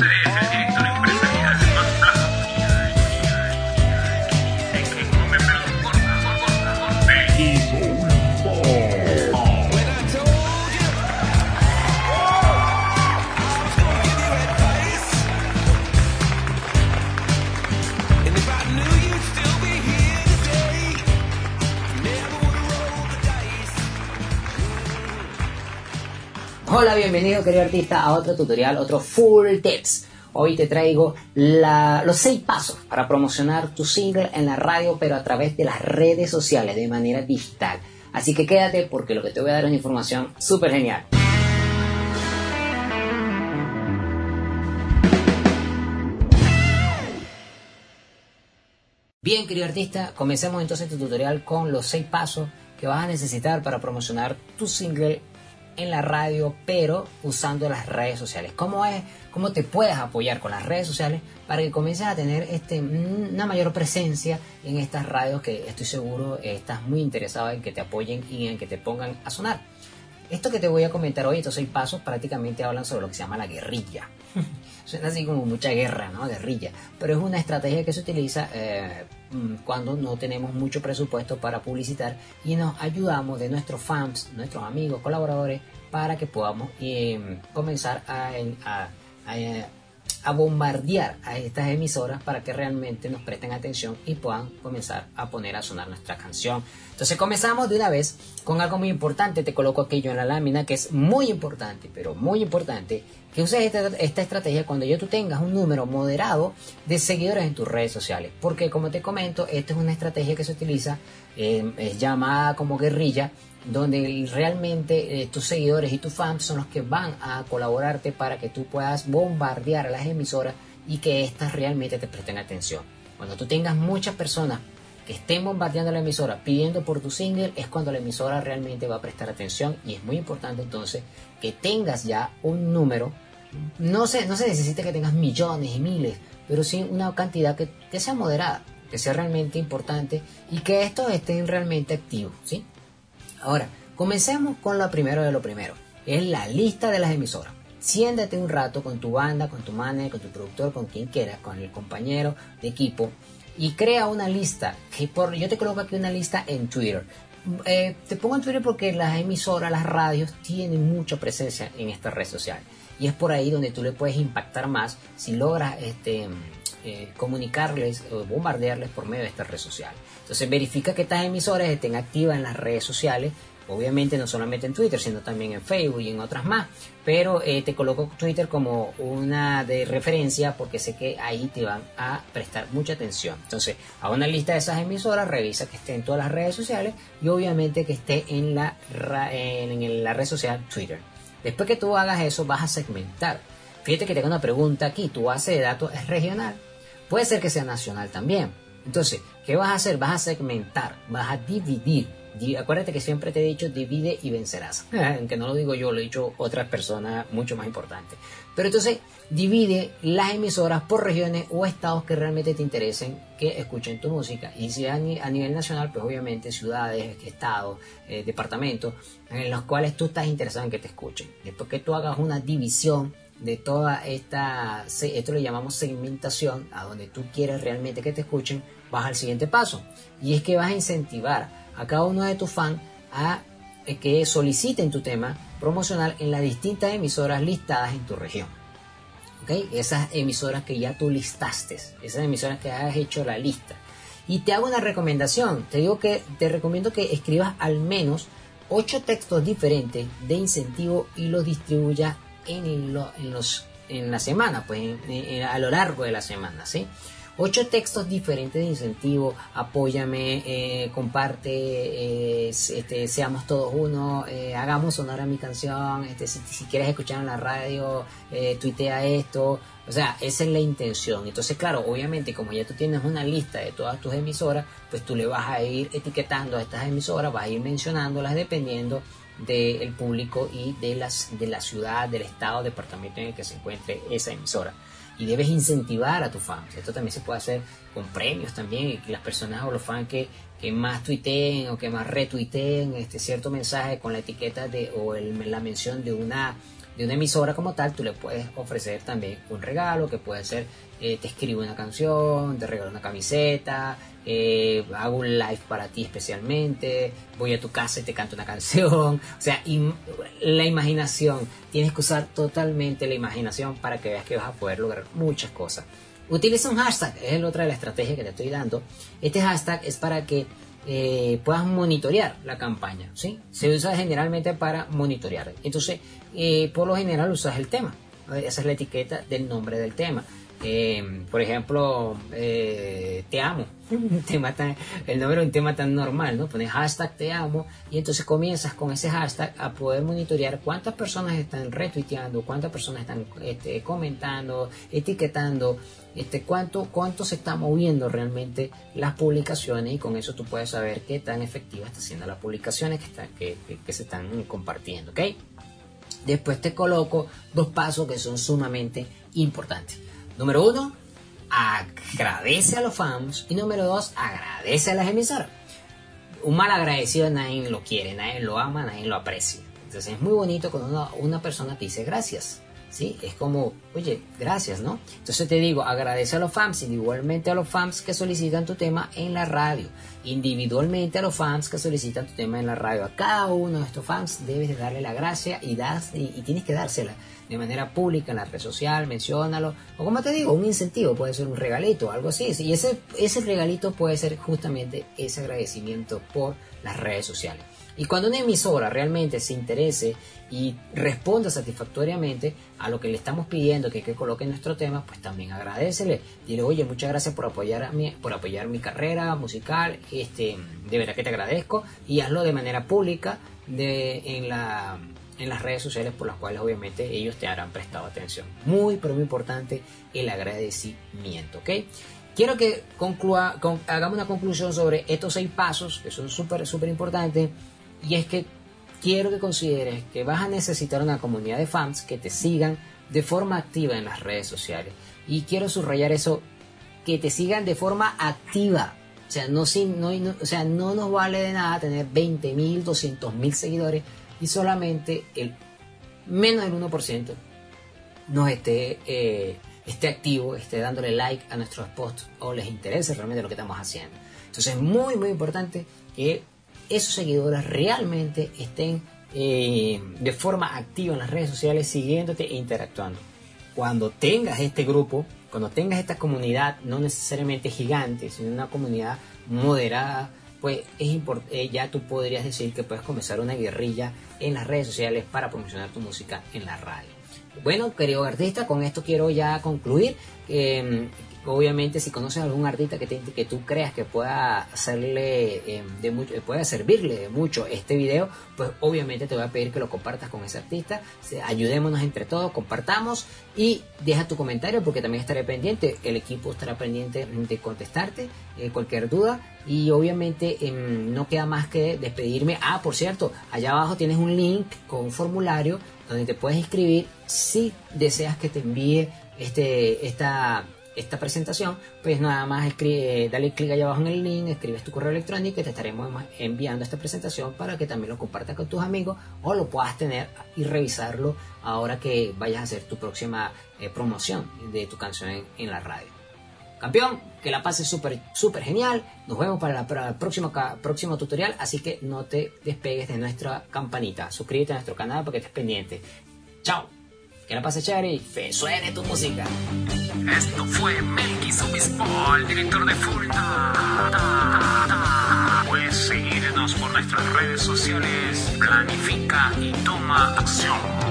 Usted es el Hola, bienvenido querido artista a otro tutorial, otro Full Tips. Hoy te traigo los 6 pasos para promocionar tu single en la radio, pero a través de las redes sociales, de manera digital. Así que quédate porque lo que te voy a dar es una información súper genial. Bien, querido artista, comencemos entonces tu tutorial con los 6 pasos que vas a necesitar para promocionar tu single en la radio, pero usando las redes sociales. ¿Cómo es? ¿Cómo te puedes apoyar con las redes sociales para que comiences a tener este, una mayor presencia en estas radios que estoy seguro estás muy interesado en que te apoyen y en que te pongan a sonar? Esto que te voy a comentar hoy, estos seis pasos, prácticamente hablan sobre lo que se llama la guerrilla. Suena así como mucha guerra, ¿no? Guerrilla. Pero es una estrategia que se utiliza eh, mm, cuando no tenemos mucho presupuesto para publicitar y nos ayudamos de nuestros fans, nuestros amigos, colaboradores, para que podamos eh, comenzar a bombardear a estas emisoras para que realmente nos presten atención y puedan comenzar a poner a sonar nuestra canción. Entonces comenzamos de una vez con algo muy importante. Te coloco aquello en la lámina que es muy importante, pero muy importante que uses esta, esta estrategia cuando ya tú tengas un número moderado de seguidores en tus redes sociales. Porque como te comento, esta es una estrategia que se utiliza, eh, es llamada como guerrilla, donde realmente eh, tus seguidores y tus fans son los que van a colaborarte para que tú puedas bombardear a las emisoras y que éstas realmente te presten atención. Cuando tú tengas muchas personas que estén bombardeando la emisora pidiendo por tu single, es cuando la emisora realmente va a prestar atención y es muy importante entonces que tengas ya un número. No se, no se necesita que tengas millones y miles, pero sí una cantidad que, que sea moderada, que sea realmente importante y que estos estén realmente activos, ¿sí? Ahora, comencemos con lo primero de lo primero. Es la lista de las emisoras. Siéntate un rato con tu banda, con tu manager, con tu productor, con quien quieras, con el compañero de equipo y crea una lista. Que por, yo te coloco aquí una lista en Twitter. Eh, te pongo en Twitter porque las emisoras, las radios tienen mucha presencia en esta red social. Y es por ahí donde tú le puedes impactar más si logras este, eh, comunicarles o bombardearles por medio de esta red social. Entonces verifica que estas emisoras estén activas en las redes sociales, obviamente no solamente en Twitter, sino también en Facebook y en otras más. Pero eh, te coloco Twitter como una de referencia porque sé que ahí te van a prestar mucha atención. Entonces, a una lista de esas emisoras, revisa que esté en todas las redes sociales y obviamente que esté en la, en la red social Twitter. Después que tú hagas eso, vas a segmentar. Fíjate que tengo una pregunta aquí. ¿Tu base de datos es regional? Puede ser que sea nacional también. Entonces, ¿qué vas a hacer? Vas a segmentar, vas a dividir. Acuérdate que siempre te he dicho divide y vencerás. Aunque no lo digo yo, lo he dicho otras personas mucho más importantes. Pero entonces, divide las emisoras por regiones o estados que realmente te interesen que escuchen tu música. Y si a, ni- a nivel nacional, pues obviamente ciudades, estados, eh, departamentos, en los cuales tú estás interesado en que te escuchen. Después que tú hagas una división de toda esta, esto le llamamos segmentación, a donde tú quieres realmente que te escuchen, vas al siguiente paso. Y es que vas a incentivar a cada uno de tus fans a eh, que soliciten tu tema promocional en las distintas emisoras listadas en tu región. ¿ok? Esas emisoras que ya tú listaste, esas emisoras que has hecho la lista. Y te hago una recomendación, te digo que te recomiendo que escribas al menos 8 textos diferentes de incentivo y los distribuyas en, lo- en los, en la semana, pues en- a lo largo de la semana, ¿sí? Ocho textos diferentes de incentivo, apóyame, eh, comparte, eh, este, seamos todos uno, eh, hagamos sonar a mi canción, este, si, si quieres escuchar en la radio, tuitea esto, o sea, esa es la intención. Entonces, claro, obviamente, como ya tú tienes una lista de todas tus emisoras, pues tú le vas a ir etiquetando a estas emisoras, vas a ir mencionándolas dependiendo del público y de, las, de la ciudad, del estado, departamento en el que se encuentre esa emisora. Y debes incentivar a tus fans. Esto también se puede hacer con premios también, y que las personas o los fans que, que más tuiteen o que más retuiteen este cierto mensaje con la etiqueta de o el- la mención de una de una emisora como tal, tú le puedes ofrecer también un regalo que puede ser, eh, te escribo una canción, te regalo una camiseta, eh, hago un live para ti especialmente, voy a tu casa y te canto una canción. O sea, la imaginación, tienes que usar totalmente la imaginación para que veas que vas a poder lograr muchas cosas. Utiliza un hashtag, es otra de la estrategia que te estoy dando. Este hashtag es para que eh, puedas monitorear la campaña, ¿sí? Se usa generalmente para monitorear. Entonces, eh, por lo general usas el tema. Esa es la etiqueta del nombre del tema. Eh, por ejemplo, eh, te amo. El nombre de un tema tan normal, ¿no? Pones hashtag te amo y entonces comienzas con ese hashtag a poder monitorear cuántas personas están retuiteando, cuántas personas están este, comentando, etiquetando, este, cuánto, cuánto se está moviendo realmente las publicaciones y con eso tú puedes saber qué tan efectiva está siendo las publicaciones que, están, que se están compartiendo, ¿ok? Después te coloco dos pasos que son sumamente importantes. Número uno, agradece a los fans. Y número dos, agradece a las emisoras. Un mal agradecido nadie lo quiere, nadie lo ama, nadie lo aprecia. Entonces es muy bonito cuando una, persona te dice gracias. ¿Sí? Es como, oye, gracias, ¿no? Entonces te digo, agradece a los fans, individualmente a los fans que solicitan tu tema en la radio, individualmente a los fans que solicitan tu tema en la radio. A cada uno de estos fans debes de darle la gracia y, das, y, tienes que dársela de manera pública en la red social, menciónalo, o como te digo, un incentivo, puede ser un regalito, algo así. Y ese, ese regalito puede ser justamente ese agradecimiento por las redes sociales. Y cuando una emisora realmente se interese y responda satisfactoriamente a lo que le estamos pidiendo que, que coloque nuestro tema, pues también agradecele. Dile, oye, muchas gracias por apoyar, a mi, por apoyar mi carrera musical, este, de verdad que te agradezco, y hazlo de manera pública en, la, en las redes sociales por las cuales obviamente ellos te habrán prestado atención. Muy, pero muy importante el agradecimiento, ¿ok? Quiero que conclua, con- hagamos una conclusión sobre estos seis pasos que son súper, súper importantes y es que quiero que consideres que vas a necesitar una comunidad de fans que te sigan de forma activa en las redes sociales. Y quiero subrayar eso, que te sigan de forma activa. O sea, no, no, no- o sea, no nos vale de nada tener 20 mil, 200 mil seguidores y solamente el menos del 1% nos esté, eh, esté activo, esté dándole like a nuestros posts o les interese realmente lo que estamos haciendo. Entonces es muy, muy importante que esos seguidores realmente estén eh, de forma activa en las redes sociales, siguiéndote e interactuando. Cuando tengas este grupo, cuando tengas esta comunidad, no necesariamente gigante, sino una comunidad moderada, pues es eh, ya tú podrías decir que puedes comenzar una guerrilla en las redes sociales para promocionar tu música en la radio. Bueno, querido artista, con esto quiero ya concluir. Eh, obviamente, si conoces algún artista que, te- que tú creas que pueda hacerle eh, de mucho, eh, servirle mucho este video, pues obviamente te voy a pedir que lo compartas con ese artista. Ayudémonos entre todos, compartamos y deja tu comentario porque también estaré pendiente. El equipo estará pendiente de contestarte eh, cualquier duda y obviamente em, no queda más que despedirme. Ah, por cierto, allá abajo tienes un link con un formulario donde te puedes inscribir si deseas que te envíe este, esta, esta presentación, pues nada más escribe, dale clic allá abajo en el link, escribes tu correo electrónico y te estaremos enviando esta presentación para que también lo compartas con tus amigos o lo puedas tener y revisarlo ahora que vayas a hacer tu próxima eh, promoción de tu canción en, la radio. Campeón, que la pases súper súper genial. Nos vemos para, la, para el próximo, tutorial, así que no te despegues de nuestra campanita. Suscríbete a nuestro canal para que estés pendiente. Chao. Que la pases chévere y suene tu música. Esto fue Melquis Obispo, el director de Furna. Puedes seguirnos por nuestras redes sociales, planifica y toma acción.